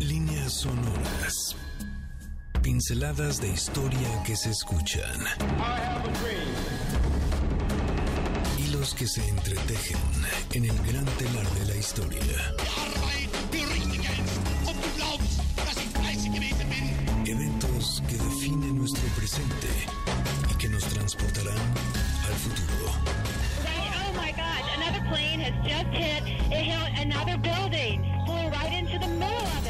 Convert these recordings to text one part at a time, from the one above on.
Líneas sonoras. Pinceladas de historia que se escuchan. Hilos que se entretejen en el gran telar de la historia. Eventos que definen nuestro presente y que nos transportarán al futuro. Oh my God, another plane has just hit, it hit another building, flew right into the middle of it.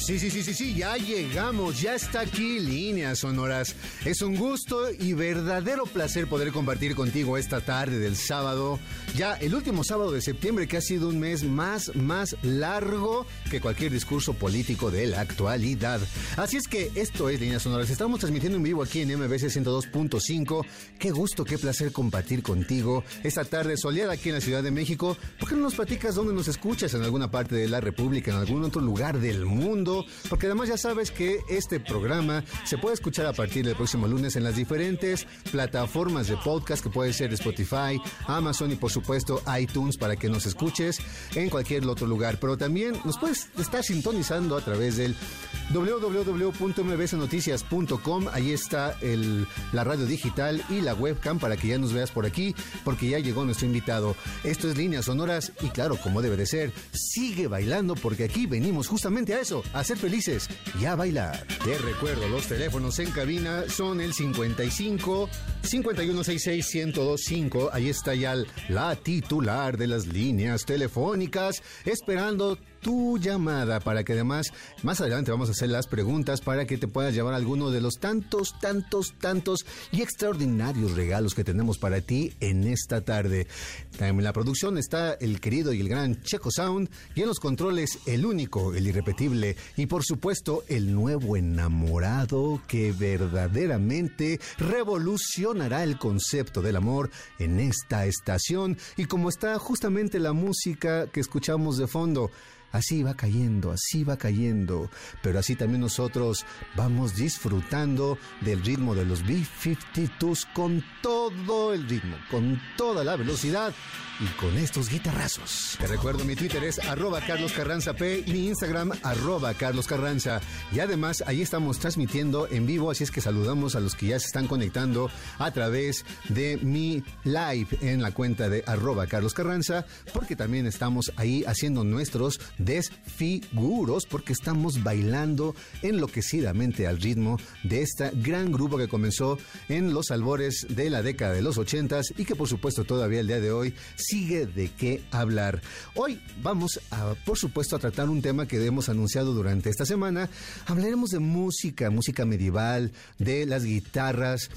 Sí, sí, sí, sí, sí, ya llegamos, ya está aquí Líneas Sonoras. Es un gusto y verdadero placer poder compartir contigo esta tarde del sábado, ya el último sábado de septiembre que ha sido un mes más, más largo que cualquier discurso político de la actualidad. Así es que esto es Líneas Sonoras, estamos transmitiendo en vivo aquí en MBC 102.5. Qué gusto, qué placer compartir contigo esta tarde soleada aquí en la Ciudad de México. ¿Por qué no nos platicas dónde nos escuchas? En alguna parte de la República, en algún otro lugar del mundo porque además ya sabes que este programa se puede escuchar a partir del próximo lunes en las diferentes plataformas de podcast que puede ser Spotify, Amazon y por supuesto iTunes para que nos escuches en cualquier otro lugar. Pero también nos puedes estar sintonizando a través del www.mbsnoticias.com. Ahí está el, la radio digital y la webcam para que ya nos veas por aquí, porque ya llegó nuestro invitado. Esto es Líneas Sonoras y claro, como debe de ser, sigue bailando porque aquí venimos justamente a eso, a ser felices y a bailar. Te recuerdo, los teléfonos en cabina son el 55 5166 1025. Ahí está ya la titular de las líneas telefónicas esperando tu llamada para que además más adelante vamos a hacer las preguntas para que te puedas llevar alguno de los tantos, tantos, tantos y extraordinarios regalos que tenemos para ti en esta tarde. En la producción está el querido y el gran Checo Sound y en los controles el único, el irrepetible y por supuesto el nuevo enamorado que verdaderamente revolucionará el concepto del amor en esta estación y como está justamente la música que escuchamos de fondo. Así va cayendo, así va cayendo, pero así también nosotros vamos disfrutando del ritmo de los B-52s con todo el ritmo, con toda la velocidad y con estos guitarrazos. Te recuerdo, mi Twitter es arroba Carlos Carranza P, mi Instagram arroba Carlos Carranza. Y además ahí estamos transmitiendo en vivo, así es que saludamos a los que ya se están conectando a través de mi live en la cuenta de arroba Carlos Carranza, porque también estamos ahí haciendo nuestros desfiguros, porque estamos bailando enloquecidamente al ritmo de esta gran grupo que comenzó en los albores de la década de los ochentas y que por supuesto todavía el día de hoy sigue de qué hablar. Hoy vamos a, por supuesto, a tratar un tema que hemos anunciado durante esta semana. Hablaremos de música, música medieval, de las guitarras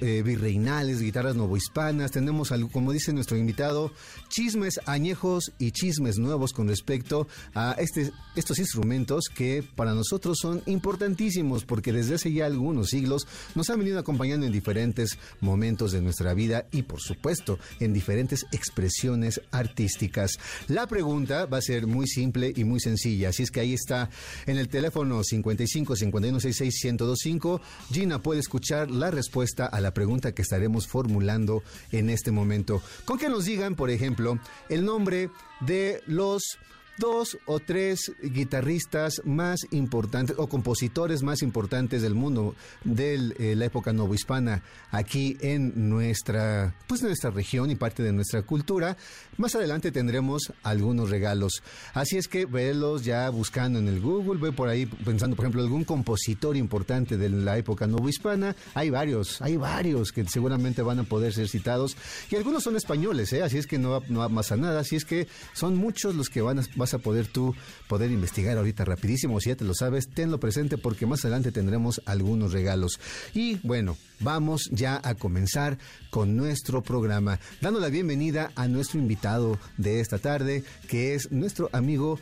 eh, virreinales, guitarras novohispanas. Tenemos, algo, como dice nuestro invitado, chismes añejos y chismes nuevos con respecto a este, estos instrumentos que para nosotros son importantísimos porque desde hace ya algunos siglos nos han venido acompañando en diferentes momentos de nuestra vida y por supuesto en diferentes expresiones artísticas. La pregunta va a ser muy simple y muy sencilla, así es que ahí está en el teléfono 55 51 66 1025. Gina puede escuchar la respuesta a la pregunta que estaremos formulando en este momento. Con que nos digan, por ejemplo, el nombre de los dos o tres guitarristas más importantes o compositores más importantes del mundo de eh, la época novohispana aquí en nuestra pues nuestra región y parte de nuestra cultura. Más adelante tendremos algunos regalos. Así es que velos ya buscando en el Google, ve por ahí pensando, por ejemplo, algún compositor importante de la época novohispana. Hay varios, hay varios que seguramente van a poder ser citados y algunos son españoles, ¿eh? así es que no, no nada, así es que son muchos los que van a, vas a poder tú poder investigar ahorita rapidísimo, si ya te lo sabes, tenlo presente porque más adelante tendremos algunos regalos. Y bueno, vamos ya a comenzar con nuestro programa, dando la bienvenida a nuestro invitado de esta tarde, que es nuestro amigo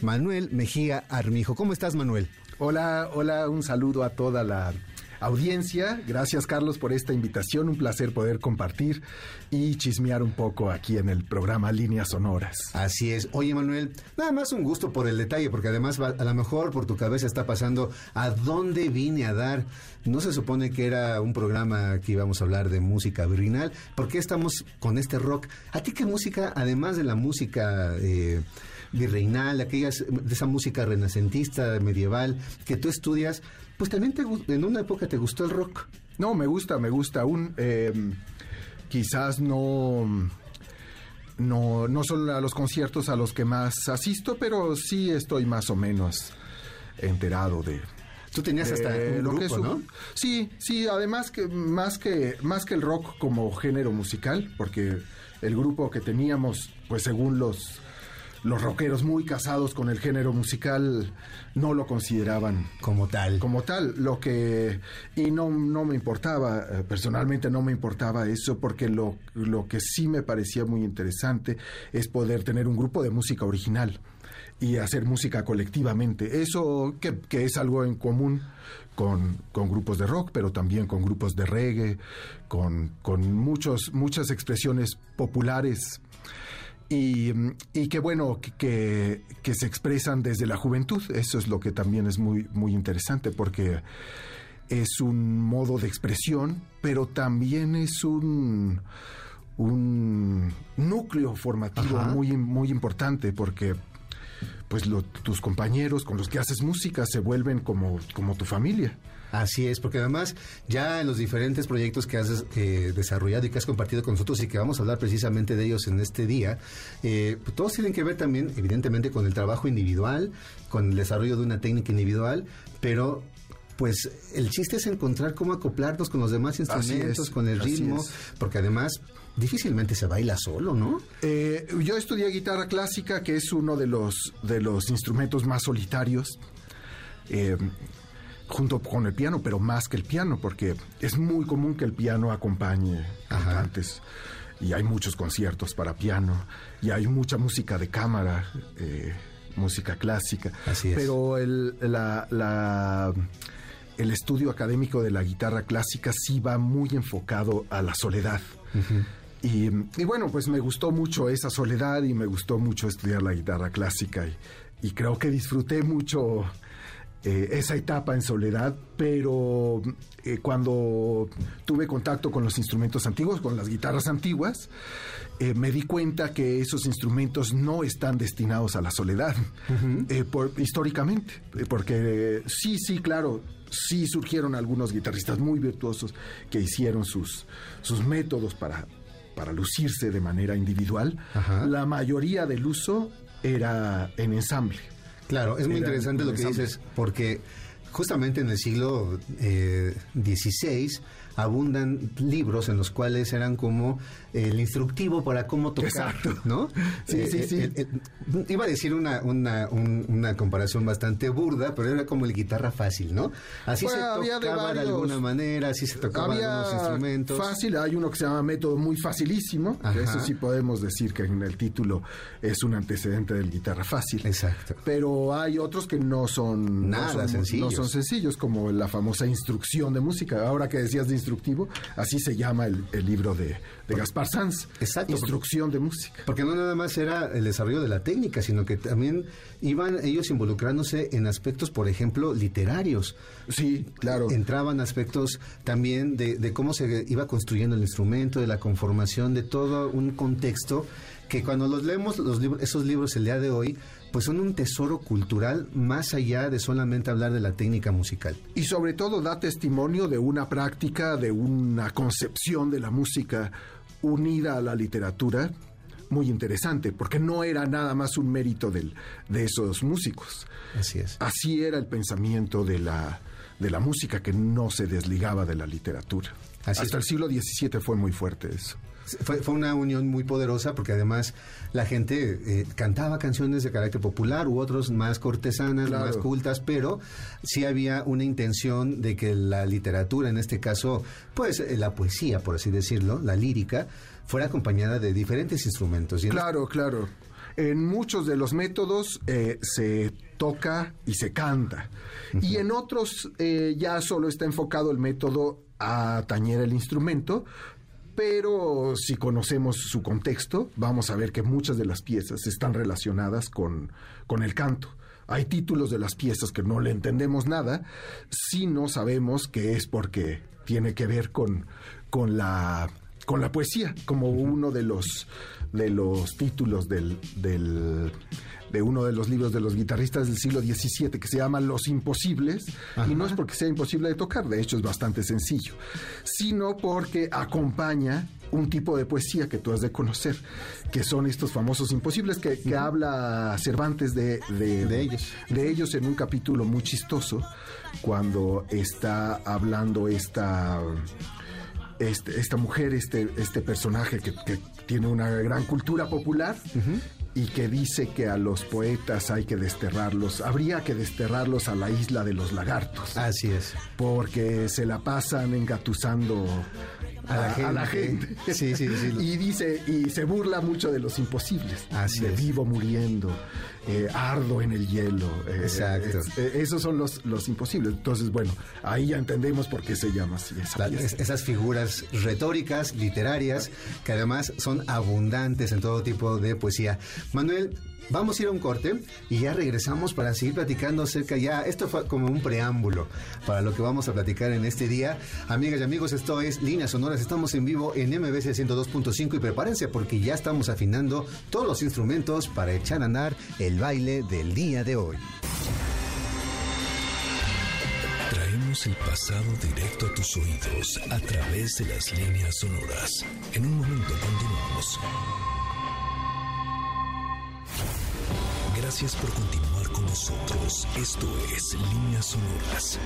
Manuel Mejía Armijo. ¿Cómo estás, Manuel? Hola, hola, un saludo a toda la audiencia. Gracias, Carlos, por esta invitación. Un placer poder compartir y chismear un poco aquí en el programa Líneas Sonoras. Así es. Oye, Manuel, nada más un gusto por el detalle, porque además a lo mejor por tu cabeza está pasando a dónde vine a dar. No se supone que era un programa que íbamos a hablar de música virginal. ¿Por qué estamos con este rock? ¿A ti qué música, además de la música... Eh, virreinal, aquellas, de esa música renacentista, medieval, que tú estudias, pues también te, en una época te gustó el rock. No, me gusta, me gusta. Un, eh, quizás no, no, no son a los conciertos a los que más asisto, pero sí estoy más o menos enterado de, Tú tenías hasta lo que es ¿no? Sí, sí, además que más que más que el rock como género musical, porque el grupo que teníamos, pues según los los rockeros muy casados con el género musical no lo consideraban como tal. Como tal, lo que y no no me importaba, eh, personalmente no me importaba eso porque lo lo que sí me parecía muy interesante es poder tener un grupo de música original y hacer música colectivamente. Eso que, que es algo en común con, con, grupos de rock, pero también con grupos de reggae, con, con muchos, muchas expresiones populares y, y que bueno, que, que, se expresan desde la juventud. Eso es lo que también es muy, muy interesante porque es un modo de expresión, pero también es un, un núcleo formativo muy, muy importante porque pues tus compañeros con los que haces música se vuelven como, como tu familia. Así es, porque además ya en los diferentes proyectos que has eh, desarrollado y que has compartido con nosotros y que vamos a hablar precisamente de ellos en este día, eh, pues todos tienen que ver también, evidentemente, con el trabajo individual, con el desarrollo de una técnica individual, pero pues el chiste es encontrar cómo acoplarnos con los demás instrumentos, con el ritmo, porque además difícilmente se baila solo, ¿no? Eh, yo estudié guitarra clásica, que es uno de los, de los instrumentos más solitarios. Eh, junto con el piano, pero más que el piano, porque es muy común que el piano acompañe cantantes. Y hay muchos conciertos para piano, y hay mucha música de cámara, eh, música clásica. Así es. Pero el, la, el estudio académico de la guitarra clásica sí va muy enfocado a la soledad. Y, y, bueno, pues me gustó mucho esa soledad y me gustó mucho estudiar la guitarra clásica y, y creo que disfruté mucho eh, esa etapa en soledad, pero eh, cuando tuve contacto con los instrumentos antiguos, con las guitarras antiguas, eh, me di cuenta que esos instrumentos no están destinados a la soledad, por, históricamente, porque sí, sí, claro, sí surgieron algunos guitarristas muy virtuosos que hicieron sus, sus métodos para, para lucirse de manera individual. La mayoría del uso era en ensamble. Claro, es muy interesante lo que dices, porque justamente en el siglo XVI eh, abundan libros en los cuales eran como el instructivo para cómo tocar, Exacto. ¿no? Sí, sí, eh, sí. Eh, iba a decir una, una, una, comparación bastante burda, pero era como el guitarra fácil, ¿no? Así se tocaba de, alguna manera, así se tocaban algunos instrumentos. Fácil, hay uno que se llama método muy facilísimo, eso sí podemos decir que en el título es un antecedente del guitarra fácil. Exacto. Pero hay otros que no son nada sencillos. No son sencillos, como la famosa instrucción de música. Ahora que decías de instructivo, así se llama el, el libro de, de Gaspar Exacto. Instrucción de música. Porque no nada más era el desarrollo de la técnica, sino que también iban ellos involucrándose en aspectos, por ejemplo, literarios. Sí, claro. Entraban aspectos también de, cómo se iba construyendo el instrumento, de la conformación, de todo un contexto que cuando los leemos los libros, esos libros el día de hoy, pues son un tesoro cultural más allá de solamente hablar de la técnica musical. Y sobre todo da testimonio de una práctica, de una concepción de la música unida a la literatura muy interesante, porque no era nada más un mérito del, de esos músicos. Así es. Así era el pensamiento de la, de la música que no se desligaba de la literatura. Hasta el siglo XVII fue muy fuerte eso. Fue, una unión muy poderosa porque además la gente eh, cantaba canciones de carácter popular u otros más cortesanas, más cultas, pero sí había una intención de que la literatura, en este caso, pues eh, la poesía, por así decirlo, la lírica, fuera acompañada de diferentes instrumentos. claro, claro. En muchos de los métodos eh, se toca y se canta. Y en otros eh, ya solo está enfocado el método a tañer el instrumento, pero si conocemos su contexto, vamos a ver que muchas de las piezas están relacionadas con, con el canto. Hay títulos de las piezas que no le entendemos nada si no sabemos que es porque tiene que ver con, con la con la poesía como uno de los de los títulos del, del de uno de los libros de los guitarristas del siglo XVII que se llama Los Imposibles, y no es porque sea imposible de tocar, de hecho es bastante sencillo, sino porque acompaña un tipo de poesía que tú has de conocer, que son estos famosos imposibles que, que habla Cervantes de, de, ellos. de ellos en un capítulo muy chistoso, cuando está hablando esta... Este, esta mujer, este, este personaje que, tiene una gran cultura popular, y que dice que a los poetas hay que desterrarlos, habría que desterrarlos a la isla de los lagartos. Así es. Porque se la pasan engatusando a, la gente. Sí, sí, sí. y dice, y se burla mucho de los imposibles. Así de es. vivo muriendo, eh, ardo en el hielo. Eh, Exacto. eh, esos son los, los imposibles. Entonces, bueno, ahí ya entendemos por qué se llama así. Esa La- es- esas figuras retóricas, literarias, que además son abundantes en todo tipo de poesía. Manuel, vamos a ir a un corte y ya regresamos para seguir platicando acerca ya, esto fue como un preámbulo para lo que vamos a platicar en este día. Amigas y amigos, esto es Líneas Sonoras, estamos en vivo en MBC 102.5 y prepárense porque ya estamos afinando todos los instrumentos para echar a andar el baile del día de hoy. Traemos el pasado directo a tus oídos a través de las líneas sonoras. En un momento continuamos. Gracias por continuar con nosotros. Esto es Líneas Sonoras.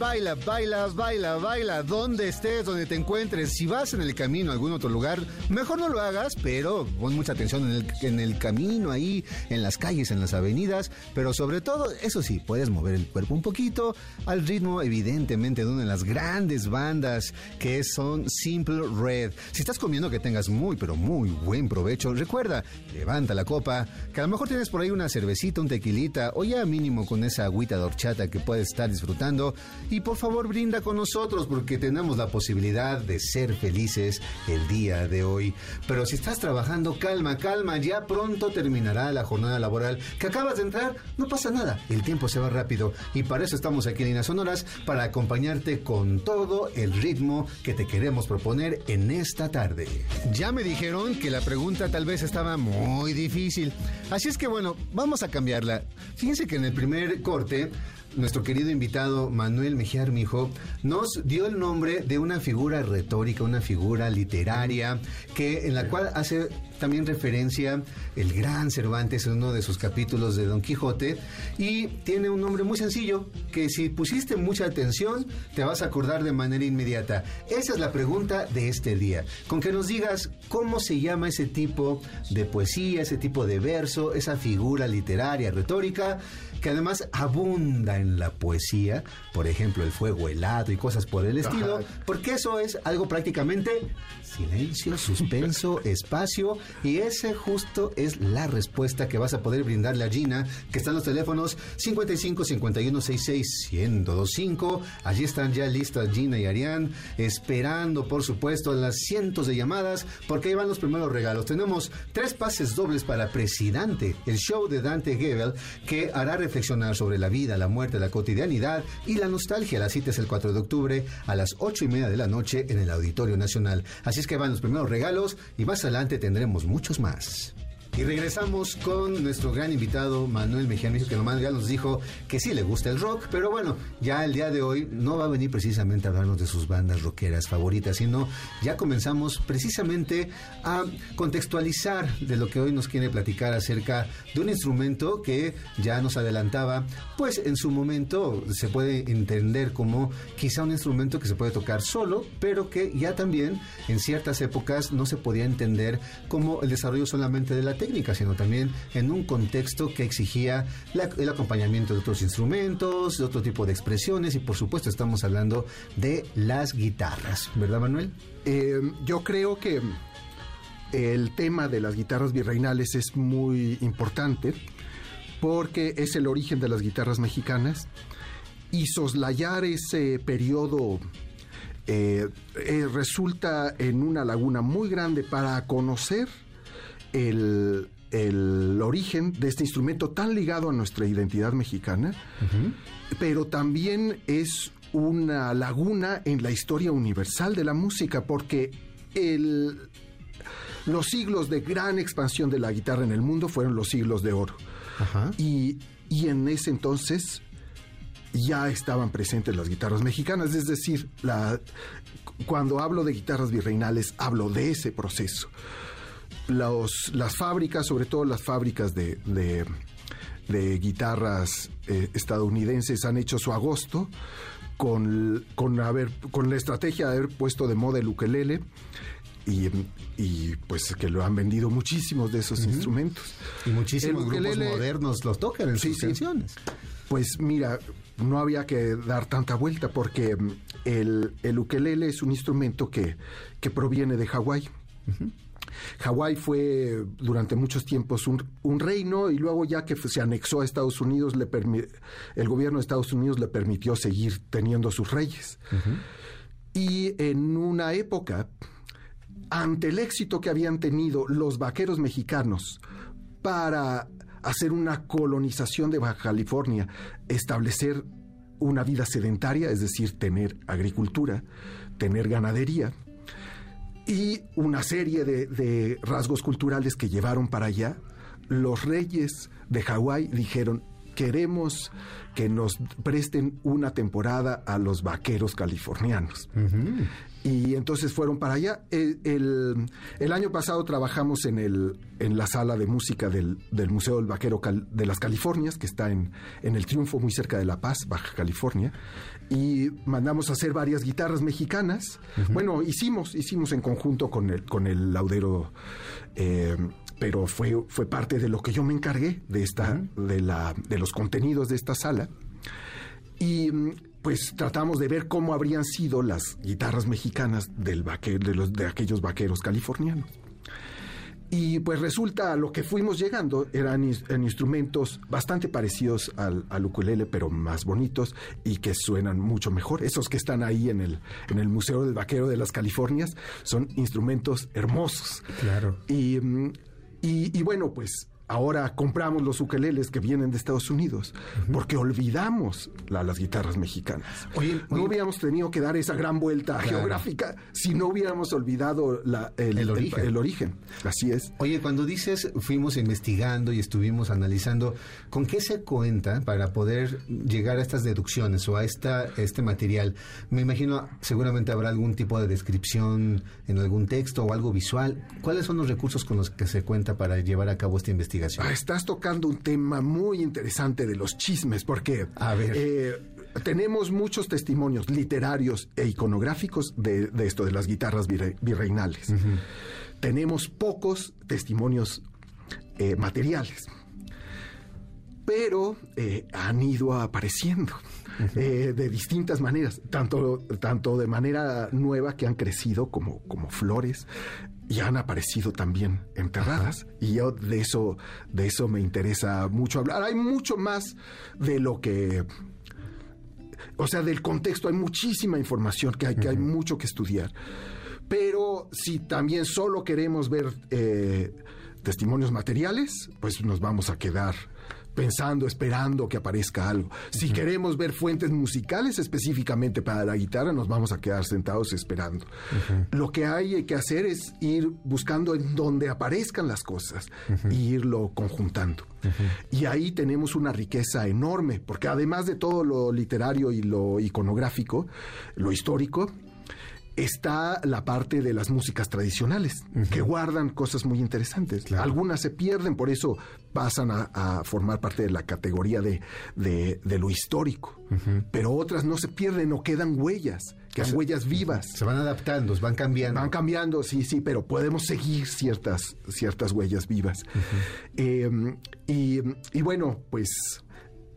Baila, baila, baila, baila, donde estés, donde te encuentres. Si vas en el camino a algún otro lugar, mejor no lo hagas, pero pon mucha atención en el, en el camino ahí, en las calles, en las avenidas, pero sobre todo, eso sí, puedes mover el cuerpo un poquito al ritmo, evidentemente, de una de las grandes bandas que son Simple Red. Si estás comiendo, que tengas muy, pero muy buen provecho. Recuerda, levanta la copa, que a lo mejor tienes por ahí una cervecita, un tequilita, o ya mínimo con esa agüita de horchata que puedes estar disfrutando. Y por favor, brinda con nosotros, porque tenemos la posibilidad de ser felices el día de hoy. Pero si estás trabajando, calma, calma, ya pronto terminará la jornada laboral. Que acabas de entrar, no pasa nada, el tiempo se va rápido. Y para eso estamos aquí en Líneas Sonoras, para acompañarte con todo el ritmo que te queremos proponer en esta tarde. Ya me dijeron que la pregunta tal vez estaba muy difícil. Así es que bueno, vamos a cambiarla. Fíjense que en el primer corte nuestro querido invitado Manuel Mejía Armijo nos dio el nombre de una figura retórica, una figura literaria, que en la cual hace también referencia el gran Cervantes en uno de sus capítulos de Don Quijote y tiene un nombre muy sencillo que si pusiste mucha atención te vas a acordar de manera inmediata. Esa es la pregunta de este día. Con que nos digas cómo se llama ese tipo de poesía, ese tipo de verso, esa figura literaria, retórica, que además abunda en la poesía, por ejemplo, el fuego helado y cosas por el estilo, Ajá. porque eso es algo prácticamente silencio, suspenso, espacio, y ese justo es la respuesta que vas a poder brindarle a Gina, que están los teléfonos 55 51 66 1025. Allí están ya listas Gina y Arián, esperando, por supuesto, las cientos de llamadas, porque ahí van los primeros regalos. Tenemos tres pases dobles para Presidente, el show de Dante Gebel, que hará reflexionar sobre la vida, la muerte, la cotidianidad y la nostalgia. La cita es el 4 de octubre a las 8 y media de la noche en el Auditorio Nacional. Así es que van los primeros regalos y más adelante tendremos muchos más. Y regresamos con nuestro gran invitado Manuel Mejía Mijo, que nomás ya nos dijo que sí le gusta el rock, pero bueno, ya el día de hoy no va a venir precisamente a hablarnos de sus bandas rockeras favoritas, sino ya comenzamos precisamente a contextualizar de lo que hoy nos quiere platicar acerca de un instrumento que ya nos adelantaba, pues en su momento se puede entender como quizá un instrumento que se puede tocar solo, pero que ya también en ciertas épocas no se podía entender como el desarrollo solamente de la técnica, sino también en un contexto que exigía el acompañamiento de otros instrumentos, de otro tipo de expresiones y por supuesto estamos hablando de las guitarras, ¿verdad Manuel? Eh, yo creo que el tema de las guitarras virreinales es muy importante porque es el origen de las guitarras mexicanas y soslayar ese periodo eh, eh, resulta en una laguna muy grande para conocer el, el, origen de este instrumento tan ligado a nuestra identidad mexicana, pero también es una laguna en la historia universal de la música, porque el, los siglos de gran expansión de la guitarra en el mundo fueron los siglos de oro. Y, y en ese entonces ya estaban presentes las guitarras mexicanas, es decir, la, cuando hablo de guitarras virreinales, hablo de ese proceso. Los, las fábricas, sobre todo las fábricas de, de, guitarras eh, estadounidenses, han hecho su agosto con, con, haber, con la estrategia de haber puesto de moda el ukelele y, pues que lo han vendido muchísimos de esos instrumentos. Y muchísimos grupos modernos los tocan en sus canciones. Pues mira, no había que dar tanta vuelta porque mm, el, el ukelele es un instrumento que, que proviene de Hawái. Hawái fue durante muchos tiempos un, un, reino y luego ya que se anexó a Estados Unidos, le el gobierno de Estados Unidos le permitió seguir teniendo sus reyes. Y en una época ante el éxito que habían tenido los vaqueros mexicanos para hacer una colonización de Baja California, establecer una vida sedentaria, es decir, tener agricultura, tener ganadería, y una serie de, rasgos culturales que llevaron para allá, los reyes de Hawái dijeron, queremos que nos presten una temporada a los vaqueros californianos y entonces fueron para allá. El, año pasado trabajamos en, el, en la sala de música del, Museo del Vaquero de las Californias, que está en, en el Triunfo, muy cerca de La Paz, Baja California, y mandamos a hacer varias guitarras mexicanas. Bueno, hicimos, hicimos en conjunto con el, con el laudero. Eh, pero fue, fue parte de lo que yo me encargué de esta, de la, de los contenidos de esta sala. Y pues tratamos de ver cómo habrían sido las guitarras mexicanas del de, los, de aquellos vaqueros californianos. Y pues resulta, lo que fuimos llegando eran en instrumentos bastante parecidos al, al, ukulele, pero más bonitos y que suenan mucho mejor. Esos que están ahí en el, en el Museo del Vaquero de las Californias son instrumentos hermosos. Claro. Y, mm, y, y bueno, pues ahora compramos los ukeleles que vienen de Estados Unidos, porque olvidamos las guitarras mexicanas. no hubiéramos tenido que dar esa gran vuelta geográfica si no hubiéramos olvidado el, origen. Así es. Oye, cuando dices fuimos investigando y estuvimos analizando, ¿con qué se cuenta para poder llegar a estas deducciones o a esta, este material? Me imagino, seguramente habrá algún tipo de descripción en algún texto o algo visual. ¿Cuáles son los recursos con los que se cuenta para llevar a cabo esta investigación? Ah, estás tocando un tema muy interesante de los chismes, porque eh, tenemos muchos testimonios literarios e iconográficos de, esto, de las guitarras virreinales. Tenemos pocos testimonios eh, materiales, pero eh, han ido apareciendo. de distintas maneras, tanto, tanto de manera nueva que han crecido como, como flores, y han aparecido también enterradas. Y yo de eso, de eso me interesa mucho hablar. Hay mucho más de lo que. O sea, del contexto, hay muchísima información que hay, que hay mucho que estudiar. Pero si también solo queremos ver eh, testimonios materiales, pues nos vamos a quedar pensando, esperando que aparezca algo. Si queremos ver fuentes musicales específicamente para la guitarra, nos vamos a quedar sentados esperando. Lo que hay que hacer es ir buscando en donde aparezcan las cosas e irlo conjuntando. Y ahí tenemos una riqueza enorme, porque además de todo lo literario y lo iconográfico, lo histórico, está la parte de las músicas tradicionales, que guardan cosas muy interesantes. Algunas se pierden, por eso pasan a, formar parte de la categoría de, de, lo histórico. Pero otras no se pierden o quedan huellas, quedan huellas vivas. Se van adaptando, van cambiando. Van cambiando, sí, sí, pero podemos seguir ciertas, ciertas huellas vivas. Em, y, y bueno, pues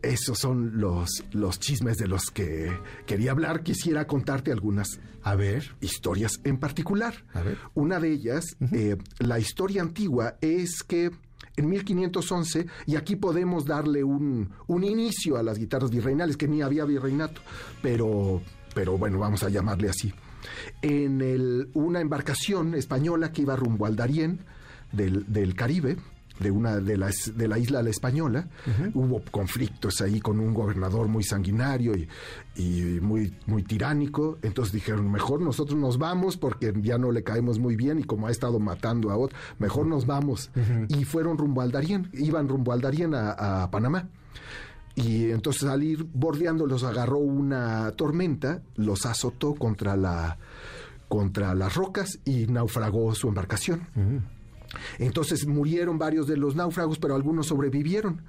esos son los, los chismes de los que quería hablar. Quisiera contarte algunas A ver. historias en particular. A ver. Una de ellas, eh, la historia antigua es que en 1511, y aquí podemos darle un, un inicio a las guitarras virreinales, que ni había virreinato, pero, pero bueno, vamos a llamarle así. En el- una embarcación española que iba rumbo al Darién del, del Caribe, de una de las de la isla La Española, hubo conflictos ahí con un gobernador muy sanguinario y, y muy muy tiránico, entonces dijeron, mejor nosotros nos vamos porque ya no le caemos muy bien y como ha estado matando a otros, mejor nos vamos. Y fueron rumbo al Darién, iban rumbo al Darién a, a Panamá. Y entonces al ir bordeando los agarró una tormenta, los azotó contra la contra las rocas y naufragó su embarcación. Entonces murieron varios de los náufragos, pero algunos sobrevivieron.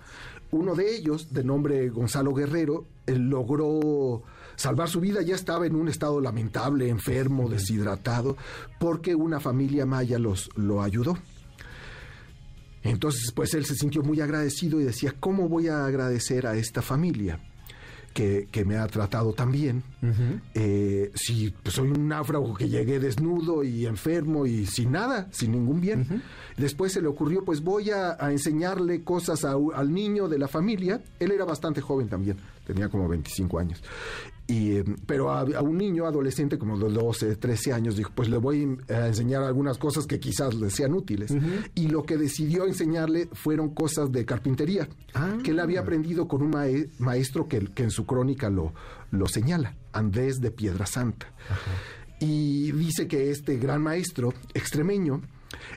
Uno de ellos, de nombre Gonzalo Guerrero, logró salvar su vida, ya estaba en un estado lamentable, enfermo, deshidratado, porque una familia maya los, lo ayudó. Entonces, pues él se sintió muy agradecido y decía, ¿cómo voy a agradecer a esta familia que, que me ha tratado tan bien? Eh, si pues, soy un náufrago que llegué desnudo y enfermo y sin nada, sin ningún bien. Después se le ocurrió, pues voy a, a enseñarle cosas a al niño de la familia. Él era bastante joven también, tenía como 25 años. Y, eh, pero a, a un niño adolescente como de 12, 13 años, dijo, pues le voy a enseñar algunas cosas que quizás le sean útiles. Y lo que decidió enseñarle fueron cosas de carpintería, Ah. que él había aprendido con un mae- maestro que, que en su crónica lo, lo señala, Andrés de Piedra Santa. Y dice que este gran maestro extremeño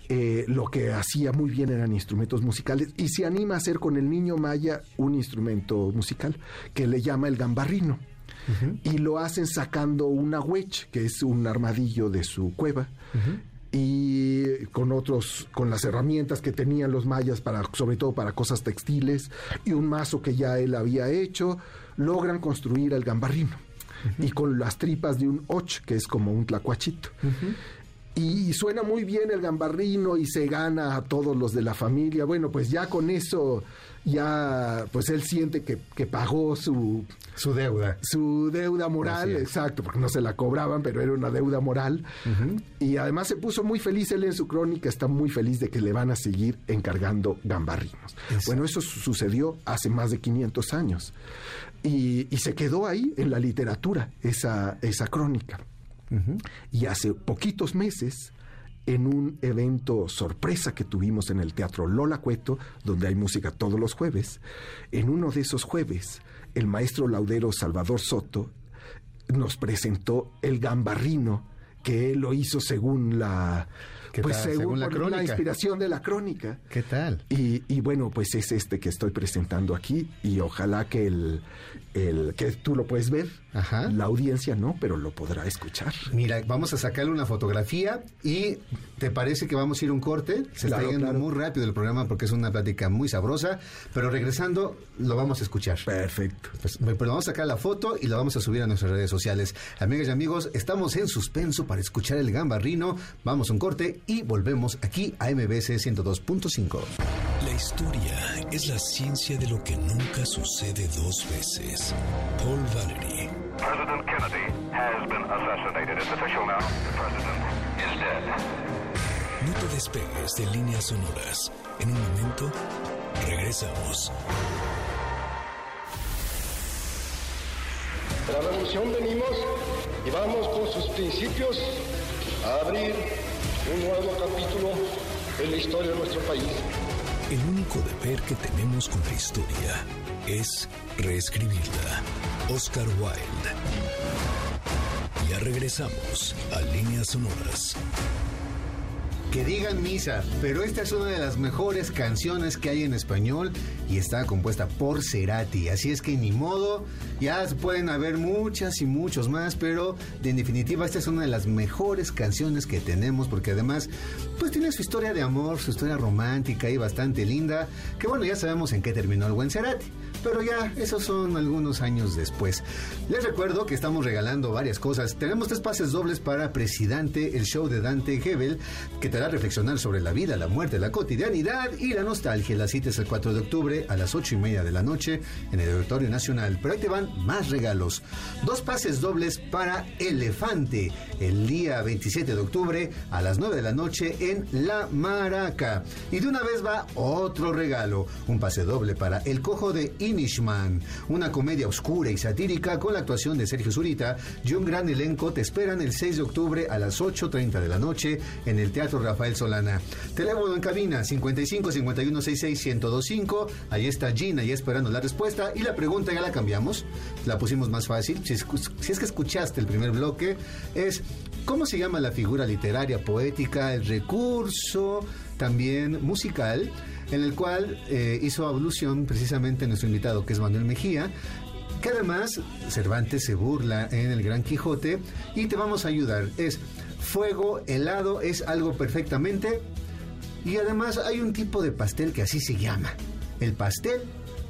eh, lo que hacía muy bien eran instrumentos musicales y se anima a hacer con el niño maya un instrumento musical que le llama el gambarrino. Y lo hacen sacando una huech, que es un armadillo de su cueva. Y con otros, con las herramientas que tenían los mayas para, sobre todo para cosas textiles, y un mazo que ya él había hecho, logran construir el gambarrino. Y con las tripas de un och, que es como un tlacuachito. Y suena muy bien el gambarrino y se gana a todos los de la familia. Bueno, pues ya con eso, ya, pues él siente que, que pagó su, Su deuda. su deuda moral, exacto, porque no se la cobraban, pero era una deuda moral. Y además se puso muy feliz, él en su crónica está muy feliz de que le van a seguir encargando gambarrinos. Bueno, eso su- sucedió hace más de 500 años. Y, y se quedó ahí en la literatura, esa, esa crónica. Y hace poquitos meses, en un evento sorpresa que tuvimos en el Teatro Lola Cueto, donde hay música todos los jueves, en uno de esos jueves, el maestro laudero Salvador Soto nos presentó el gambarrino que él lo hizo según la ¿Qué pues tal? según, Según la inspiración de la crónica. ¿Qué tal? Y, y bueno, pues es este que estoy presentando aquí y ojalá que el, el que tú lo puedes ver, Ajá. la audiencia no, pero lo podrá escuchar. Mira, vamos a sacarle una fotografía y ¿te parece que vamos a ir un corte? Se Claro, está yendo claro. muy rápido el programa porque es una plática muy sabrosa, pero regresando lo vamos a escuchar. Perfecto. Pues, pero vamos a sacar la foto y la vamos a subir a nuestras redes sociales. Amigas y amigos, estamos en suspenso para escuchar el gambarrino. Vamos a un corte y volvemos aquí a MBC 102.5. La historia es la ciencia de lo que nunca sucede dos veces. Paul Valery. President Kennedy has been assassinated. It's official now. The president is dead. No te despegues de líneas sonoras. En un momento, regresamos. De la revolución venimos y vamos con sus principios a abrir un nuevo capítulo en la historia de nuestro país. El único deber que tenemos con la historia es reescribirla. Oscar Wilde. Ya regresamos a líneas sonoras. Que digan misa, pero esta es una de las mejores canciones que hay en español y está compuesta por Cerati, así es que ni modo, ya pueden haber muchas y muchos más, pero en definitiva esta es una de las mejores canciones que tenemos porque además pues tiene su historia de amor, su historia romántica y bastante linda, que bueno, ya sabemos en qué terminó el buen Cerati. Pero ya, esos son algunos años después. Les recuerdo que estamos regalando varias cosas. Tenemos tres pases dobles para Presidente, el show de Dante Hebel, que te hará reflexionar sobre la vida, la muerte, la cotidianidad y la nostalgia. La cita es el 4 de octubre a las 8 y media de la noche en el Auditorio Nacional. Pero ahí te van más regalos. Dos pases dobles para Elefante el día 27 de octubre a las 9 de la noche en La Maraca. Y de una vez va otro regalo, un pase doble para El Cojo de Inishman, una comedia oscura y satírica con la actuación de Sergio Zurita y un gran elenco te esperan el 6 de octubre a las 8.30 de la noche en el Teatro Rafael Solana. Teléfono en cabina 55 51 66 1025. Ahí está Gina y esperando la respuesta. Y la pregunta ya la cambiamos, la pusimos más fácil. Si, es que escuchaste el primer bloque, es ¿cómo se llama la figura literaria, poética, el recurso también musical? En el cual eh, hizo alusión precisamente nuestro invitado, que es Manuel Mejía, que además Cervantes se burla en el Gran Quijote y te vamos a ayudar. Es fuego, helado, es algo perfectamente. Y además hay un tipo de pastel que así se llama. El pastel.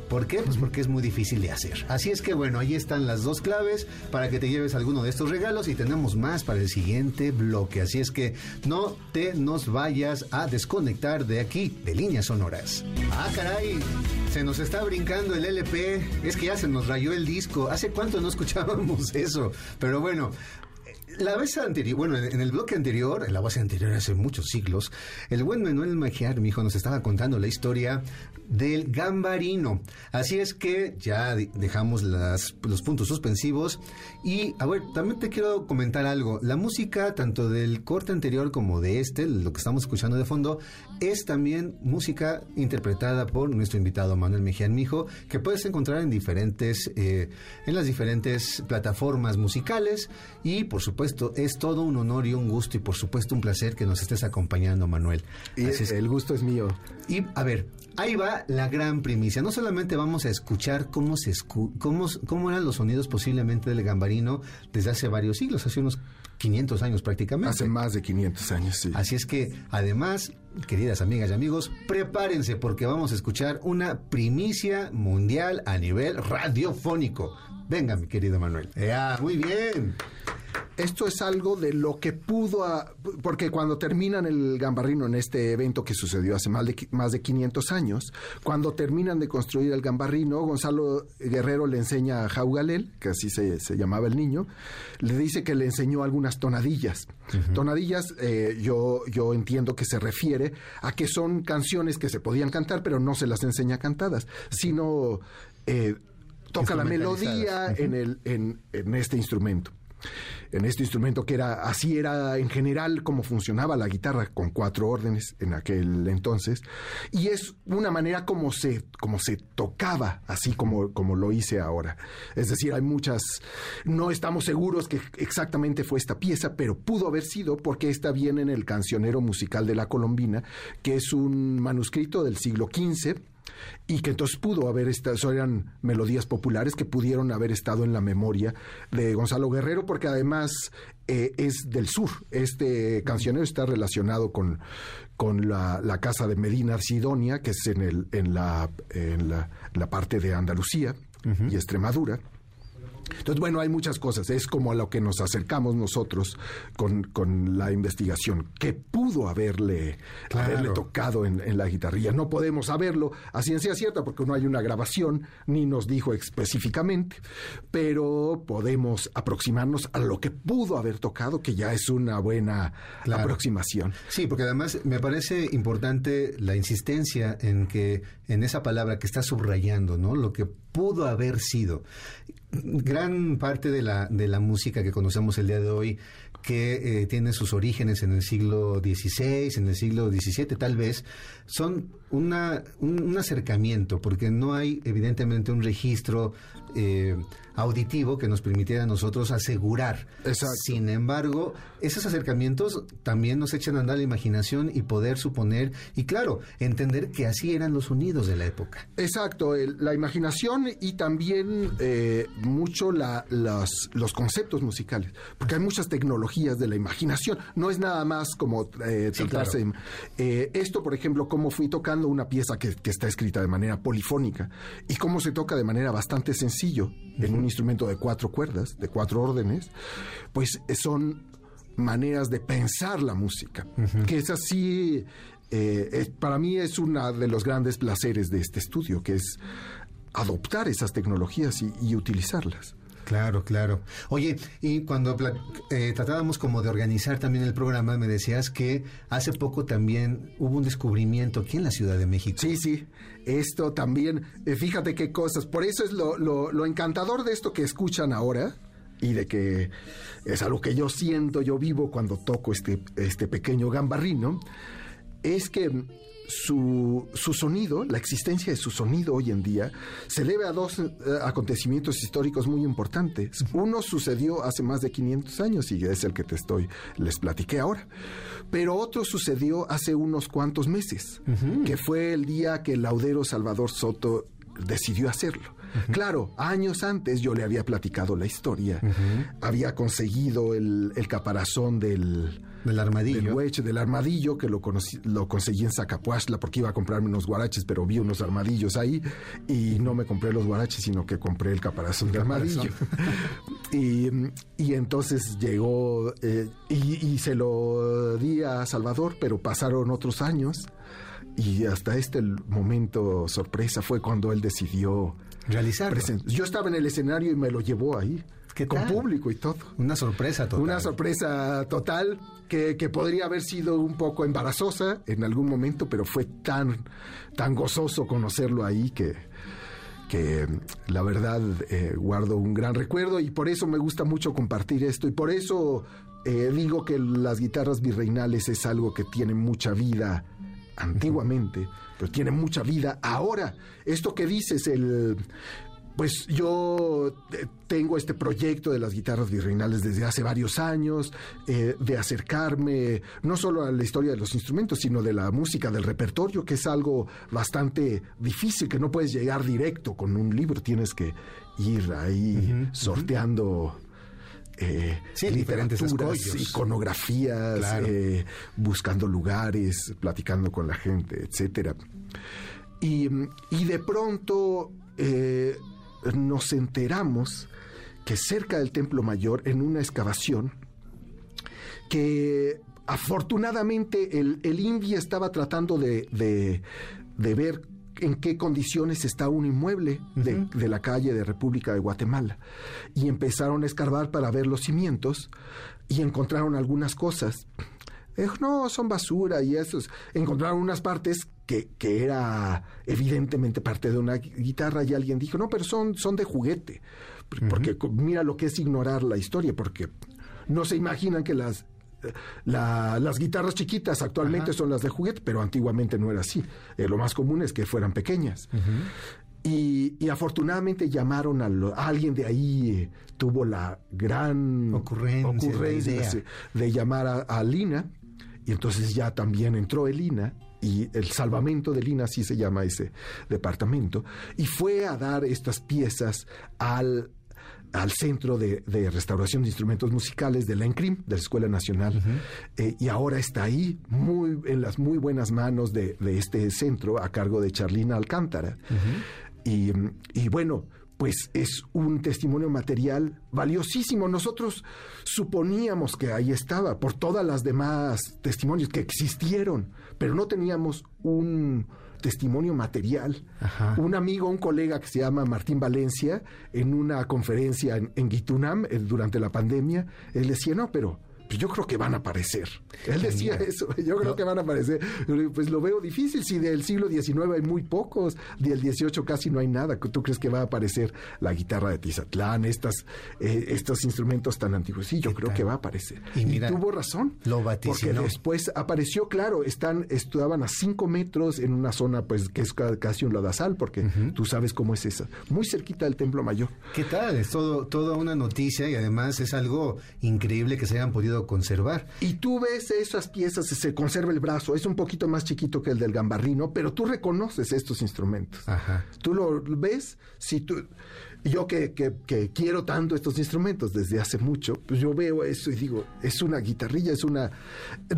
¿Por qué? Pues porque es muy difícil de hacer. Así es que bueno, ahí están las dos claves para que te lleves alguno de estos regalos y tenemos más para el siguiente bloque. Así es que no te nos vayas a desconectar de aquí, de líneas sonoras. Ah, caray, se nos está brincando el LP. Es que ya se nos rayó el disco. ¿Hace cuánto no escuchábamos eso? Pero bueno, la vez anterior, bueno, en el bloque anterior, en la base anterior hace muchos siglos, el buen Manuel Magiar, mi hijo, nos estaba contando la historia del gambarino. Así es que ya de- dejamos las- los puntos suspensivos. Y, a ver, también te quiero comentar algo. La música, tanto del corte anterior como de este, lo que estamos escuchando de fondo, es también música interpretada por nuestro invitado Manuel Mejía Mijo, que puedes encontrar en diferentes, eh, en las diferentes plataformas musicales. Y, por supuesto, es todo un honor y un gusto y, por supuesto, un placer que nos estés acompañando, Manuel. Y Así es el gusto es mío. y a ver, ahí va la gran primicia. No solamente vamos a escuchar cómo se escu- cómo, cómo eran los sonidos posiblemente del gambarino desde hace varios siglos, hace unos 500 años prácticamente. Hace más de 500 años, sí. Así es que, además, queridas amigas y amigos, prepárense porque vamos a escuchar una primicia mundial a nivel radiofónico. Venga, mi querido Manuel. Ya, muy bien. Esto es algo de lo que pudo, a- porque cuando terminan el gambarrino en este evento que sucedió hace más de, más de 500 años, cuando terminan de construir el gambarrino, Gonzalo Guerrero le enseña a Jaugalel, que así se, se llamaba el niño, le dice que le enseñó algunas tonadillas. Tonadillas, eh, yo, yo entiendo que se refiere a que son canciones que se podían cantar, pero no se las enseña cantadas, sino eh, toca la melodía en, el, en, en este instrumento. En este instrumento que era así era en general como funcionaba la guitarra con cuatro órdenes en aquel entonces. Y es una manera como se como se tocaba así como como lo hice ahora. Es decir hay muchas no estamos seguros que exactamente fue esta pieza pero pudo haber sido porque está bien en el cancionero musical de la Colombina que es un manuscrito del siglo XV y que entonces pudo haber estado, eran melodías populares que pudieron haber estado en la memoria de Gonzalo Guerrero, porque además eh, es del sur. Este cancionero está relacionado con, con la, la casa de Medina Arcidonia, que es en, el, en, la, en la, la parte de Andalucía y Extremadura. Entonces, bueno, hay muchas cosas. Es como a lo que nos acercamos nosotros con, con la investigación. que pudo haberle, Claro. haberle tocado en, en la guitarrilla? No podemos saberlo a ciencia cierta porque no hay una grabación ni nos dijo específicamente, pero podemos aproximarnos a lo que pudo haber tocado, que ya es una buena Claro. aproximación. Sí, porque además me parece importante la insistencia en que en esa palabra que está subrayando, ¿no? Lo que pudo haber sido. Gran parte de la, de la música que conocemos el día de hoy, que eh, tiene sus orígenes en el siglo XVI, en el siglo XVII tal vez, son una, un, un acercamiento, porque no hay evidentemente un registro eh, auditivo que nos permitiera a nosotros asegurar. Exacto. Sin embargo, esos acercamientos también nos echan a andar la imaginación y poder suponer, y claro, entender que así eran los sonidos de la época. Exacto, el- la imaginación y también eh, mucho la- las- los conceptos musicales, porque hay muchas tecnologías de la imaginación, no es nada más como eh, Sí, tratarse claro. eh, esto, por ejemplo, cómo fui tocando una pieza que, que está escrita de manera polifónica y cómo se toca de manera bastante sencillo en un instrumento de cuatro cuerdas, de cuatro órdenes, pues son maneras de pensar la música, que es así eh, es- para mí es uno de los grandes placeres de este estudio, que es adoptar esas tecnologías y, y utilizarlas. Claro, claro. Oye, y cuando eh, tratábamos como de organizar también el programa, me decías que hace poco también hubo un descubrimiento aquí en la Ciudad de México. Sí, sí, esto también, eh, fíjate qué cosas, por eso es lo, lo- lo encantador de esto que escuchan ahora y de que es algo que yo siento, yo vivo cuando toco este, este pequeño gambarrino, es que su, su sonido, la existencia de su sonido hoy en día, se debe a dos eh, acontecimientos históricos muy importantes. Uno sucedió hace más de 500 años y es el que te estoy, les platiqué ahora. Pero otro sucedió hace unos cuantos meses, que fue el día que el laudero Salvador Soto decidió hacerlo. Claro, años antes yo le había platicado la historia. Había conseguido el, el caparazón del, Del armadillo. del hueche, del armadillo, que lo, conocí- lo conseguí en Zacapuastla porque iba a comprarme unos guaraches, pero vi unos armadillos ahí y no me compré los guaraches, sino que compré el caparazón de armadillo. y, y entonces llegó eh, y, y se lo di a Salvador, pero pasaron otros años y hasta este momento sorpresa fue cuando él decidió Realizarlo. presen- Yo estaba en el escenario y me lo llevó ahí, ¿Qué con tal? público y todo. Una sorpresa total. Una sorpresa total que, que podría haber sido un poco embarazosa en algún momento, pero fue tan, tan gozoso conocerlo ahí que, que la verdad eh, guardo un gran recuerdo y por eso me gusta mucho compartir esto y por eso eh, digo que las guitarras virreinales es algo que tiene mucha vida antiguamente, pero tiene mucha vida ahora. Esto que dices, el... Pues yo tengo este proyecto de las guitarras virreinales desde hace varios años, eh, de acercarme no solo a la historia de los instrumentos, sino de la música, del repertorio, que es algo bastante difícil, que no puedes llegar directo con un libro, tienes que ir ahí sorteando. Eh, Sí, diferentes escollos. iconografías, Claro. eh, buscando lugares, platicando con la gente, etcétera. Y, y de pronto eh, nos enteramos que cerca del Templo Mayor, en una excavación, que afortunadamente el, el INVI estaba tratando de, de- de ver en qué condiciones está un inmueble de, de la calle de República de Guatemala. Y empezaron a escarbar para ver los cimientos y encontraron algunas cosas. No, son basura y esos. Encontraron unas partes que, que era evidentemente parte de una gui- guitarra y alguien dijo, no, pero son, son de juguete. Porque mira lo que es ignorar la historia, porque no se imaginan que las, la- las guitarras chiquitas actualmente son las de juguete, pero antiguamente no era así. Eh, lo más común es que fueran pequeñas. Y, y afortunadamente llamaron a, lo- a alguien de ahí, eh, tuvo la gran Ocurrencia, de llamar a, a Lina, y entonces ya también entró el Lina, y el salvamento de Lina, así se llama ese departamento, y fue a dar estas piezas al, al Centro de, de Restauración de Instrumentos Musicales de la ENCRIM, de la Escuela Nacional, Eh, y ahora está ahí, muy, en las muy buenas manos de, de este centro, a cargo de Charlina Alcántara. Y, y bueno, pues es un testimonio material valiosísimo. Nosotros suponíamos que ahí estaba por todas las demás testimonios que existieron, pero no teníamos un testimonio material. Un amigo, un colega que se llama Martín Valencia, en una conferencia en, en Guitunam eh, durante la pandemia, él decía, no, pero pues yo creo que van a aparecer. Él decía eso, yo creo que van a aparecer. Pues lo veo difícil, si del siglo XIX hay muy pocos, del XVIII casi no hay nada. ¿Tú crees que va a aparecer la guitarra de Tizatlán, estas, eh, estos instrumentos tan antiguos? Sí, yo ¿Qué creo tal? que va a aparecer. Y Y, mira, tuvo razón. lo Porque vaticinó. después apareció, claro, están, estaban a cinco metros en una zona pues que es ca- casi un lodazal, porque tú sabes cómo es esa. Muy cerquita del Templo Mayor. ¿Qué tal? Es todo, toda una noticia y además es algo increíble que se hayan podido conservar. Y tú ves esas piezas, se conserva el brazo, es un poquito más chiquito que el del gambarrino, pero tú reconoces estos instrumentos. Ajá. Tú lo ves, si tú... Yo que, que- que quiero tanto estos instrumentos desde hace mucho, pues yo veo eso y digo, es una guitarrilla, es una...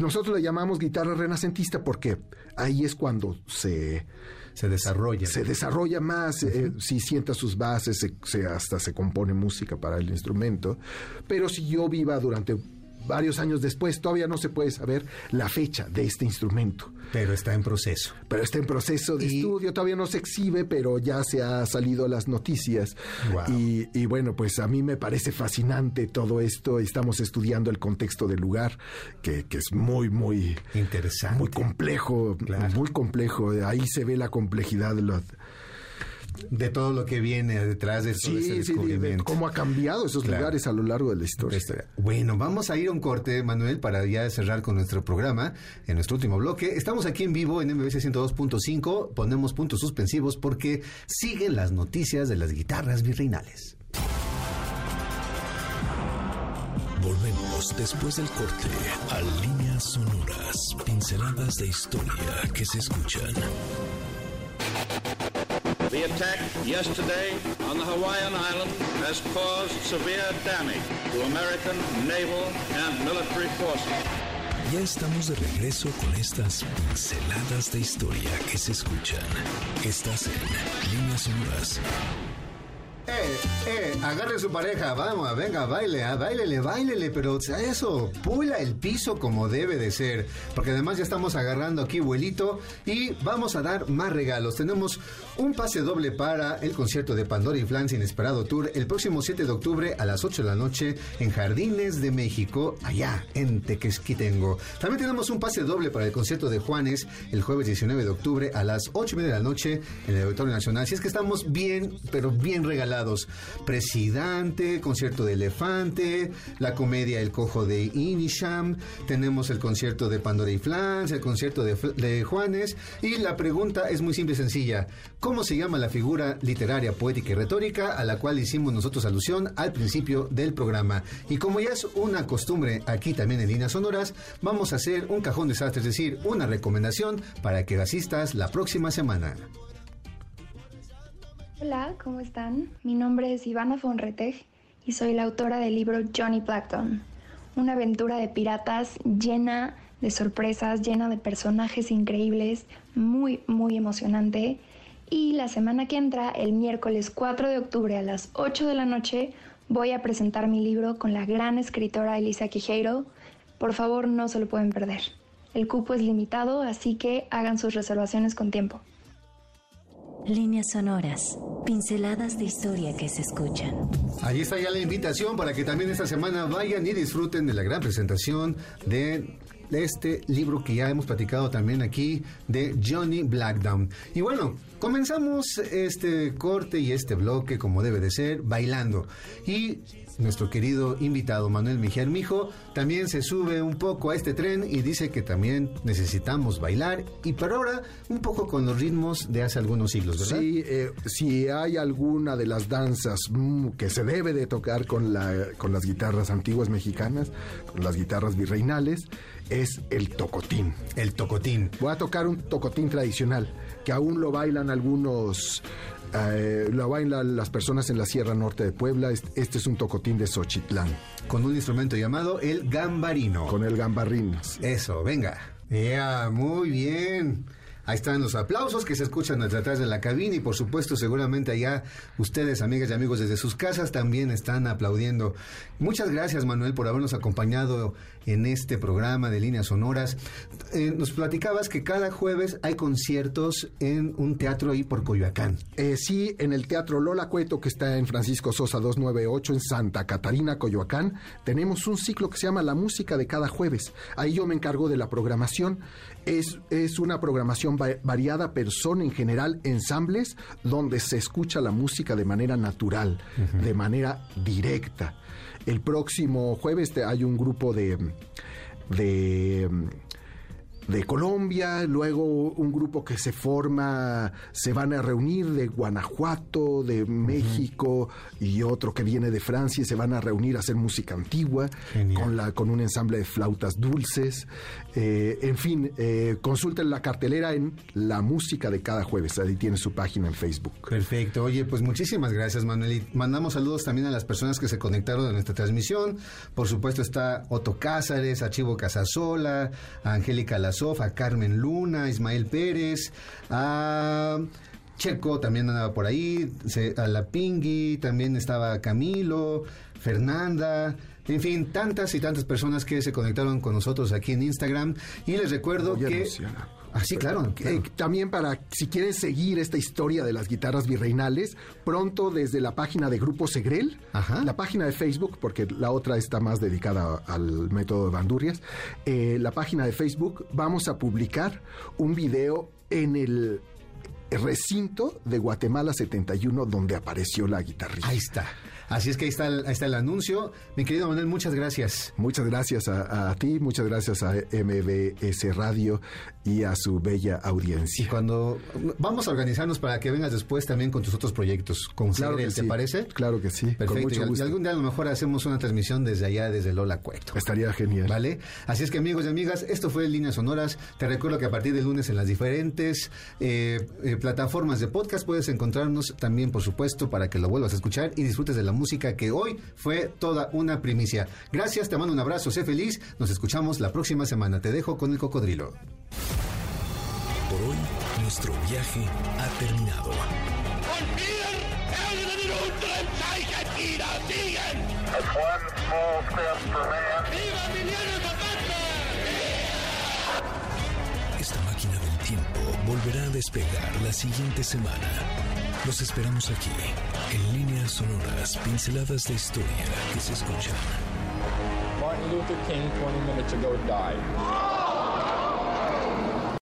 Nosotros le llamamos guitarra renacentista porque ahí es cuando se, Se desarrolla. se desarrolla más, eh, si sienta sus bases, se- se- hasta se compone música para el instrumento. Pero si yo viva durante varios años después. Todavía no se puede saber la fecha de este instrumento. Pero está en proceso. Pero está en proceso de estudio, todavía no se exhibe, pero ya se ha salido las noticias. Y, y, bueno, pues a mí me parece fascinante todo esto. Estamos estudiando el contexto del lugar, que, que es muy, muy interesante. Muy complejo, muy complejo. Ahí se ve la complejidad de los de todo lo que viene detrás de todo ese descubrimiento. cómo ha cambiado esos lugares a lo largo de la historia. Bueno, vamos a ir a un corte, Manuel, para ya cerrar con nuestro programa, en nuestro último bloque. Estamos aquí en vivo en MBC 102.5, ponemos puntos suspensivos porque siguen las noticias de las guitarras virreinales. Volvemos después del corte a líneas sonoras, pinceladas de historia que se escuchan. The attack yesterday on the Hawaiian island has caused severe damage to American naval and military forces. Ya estamos de regreso con estas pinceladas de historia que se escuchan. Estás en Líneas Sonoras eh, eh, agarre su pareja, vamos, venga, baile, ah, bailele, bailele, pero eso, pula el piso como debe de ser, porque además ya estamos agarrando aquí vuelito y vamos a dar más regalos. Tenemos un pase doble para el concierto de Pandora y Flans Inesperado Tour el próximo 7 de octubre a las 8 de la noche en Jardines de México, allá en Tequesquitengo. También tenemos un pase doble para el concierto de Juanes el jueves 19 de octubre a las 8 y media de la noche en el Auditorio Nacional. Si es que estamos bien, pero bien regalados Presidente, concierto de Elefante, la comedia El Cojo de Inisham, tenemos el concierto de Pandora y Flans, el concierto de, Juanes, y la pregunta es muy simple y sencilla. ¿Cómo se llama la figura literaria, poética y retórica a la cual hicimos nosotros alusión al principio del programa? Y como ya es una costumbre aquí también en Líneas Sonoras, vamos a hacer un cajón de desastre, es decir, una recomendación para que asistas la próxima semana. Hola, ¿cómo están? Mi nombre es Ivana Fonreteg y soy la autora del libro Johnny Blackton, una aventura de piratas llena de sorpresas, llena de personajes increíbles, muy, muy emocionante. Y la semana que entra, el miércoles 4 de octubre a las 8 de la noche, voy a presentar mi libro con la gran escritora Elisa Quijeiro. Por favor, no se lo pueden perder. El cupo es limitado, así que hagan sus reservaciones con tiempo. Líneas sonoras, pinceladas de historia que se escuchan. Ahí está ya la invitación para que también esta semana vayan y disfruten de la gran presentación de este libro que ya hemos platicado también aquí de Johnny Blackdown. Y bueno, comenzamos este corte y este bloque como debe de ser, bailando. Y nuestro querido invitado Manuel Mejía Mijo también se sube un poco a este tren y dice que también necesitamos bailar y por ahora un poco con los ritmos de hace algunos siglos, ¿verdad? Sí, eh, si hay alguna de las danzas mm, que se debe de tocar con, la, con las guitarras antiguas mexicanas, con las guitarras virreinales, es el tocotín. El tocotín. Voy a tocar un tocotín tradicional, que aún lo bailan algunos eh, lo bailan las personas en la Sierra Norte de Puebla. Este es un tocotín de Xochitlán. Con un instrumento llamado el gambarino. Con el gambarino. Eso, venga. Ya, muy bien. Ahí están los aplausos que se escuchan detrás de la cabina y por supuesto seguramente allá ustedes, amigas y amigos desde sus casas, también están aplaudiendo. Muchas gracias Manuel por habernos acompañado en este programa de líneas sonoras. Eh, nos platicabas que cada jueves hay conciertos en un teatro ahí por Coyoacán. Eh, sí, en el Teatro Lola Cueto que está en Francisco Sosa 298 en Santa Catarina, Coyoacán, tenemos un ciclo que se llama La Música de cada jueves. Ahí yo me encargo de la programación. Es, es una programación variada, pero son en general ensambles donde se escucha la música de manera natural, de manera directa. El próximo jueves hay un grupo de, de de Colombia, luego un grupo que se forma, se van a reunir de Guanajuato, de México y otro que viene de Francia y se van a reunir a hacer música antigua con, la, con un ensamble de flautas dulces. Eh, en fin, eh, consulten la cartelera en La Música de cada jueves, ahí tiene su página en Facebook. Perfecto, oye, pues muchísimas gracias Manuel y mandamos saludos también a las personas que se conectaron a nuestra transmisión. Por supuesto está Otto Cázares, Archivo Casasola, Angélica A Carmen Luna, a Ismael Pérez, a Checo también andaba por ahí, a la Pingui, también estaba Camilo, Fernanda, en fin, tantas y tantas personas que se conectaron con nosotros aquí en Instagram. Y les recuerdo que... Ah, sí, claro. claro. Eh, también para, si quieren seguir esta historia de las guitarras virreinales, pronto desde la página de Grupo Segrel, Ajá. la página de Facebook, porque la otra está más dedicada al método de bandurrias, eh, la página de Facebook, vamos a publicar un video en el recinto de Guatemala 71 donde apareció la guitarrista. Ahí está. Así es que ahí está, el, ahí está el anuncio. Mi querido Manuel, muchas gracias. Muchas gracias a, a ti, muchas gracias a MBS Radio y a su bella Y audiencia. cuando vamos a organizarnos para que vengas después también con tus otros proyectos, con Claro ¿te sí. parece? Claro que sí, con Perfecto. mucho Y al- gusto. Y algún día a lo mejor hacemos una transmisión desde allá, desde Lola Cueto. Estaría genial. ¿Vale? Así es que amigos y amigas, esto fue Líneas Sonoras. Te recuerdo que a partir del lunes en las diferentes eh, eh, plataformas de podcast puedes encontrarnos también, por supuesto, para que lo vuelvas a escuchar y disfrutes de la música que hoy fue toda una primicia. Gracias, te mando un abrazo, sé feliz. Nos escuchamos la próxima semana. Te dejo con el cocodrilo. Por hoy, nuestro viaje ha terminado. That's one small volverá a despegar la siguiente semana. Los esperamos aquí, en líneas sonoras, pinceladas de historia que se escuchan. Martin Luther King 20 minutes ago died.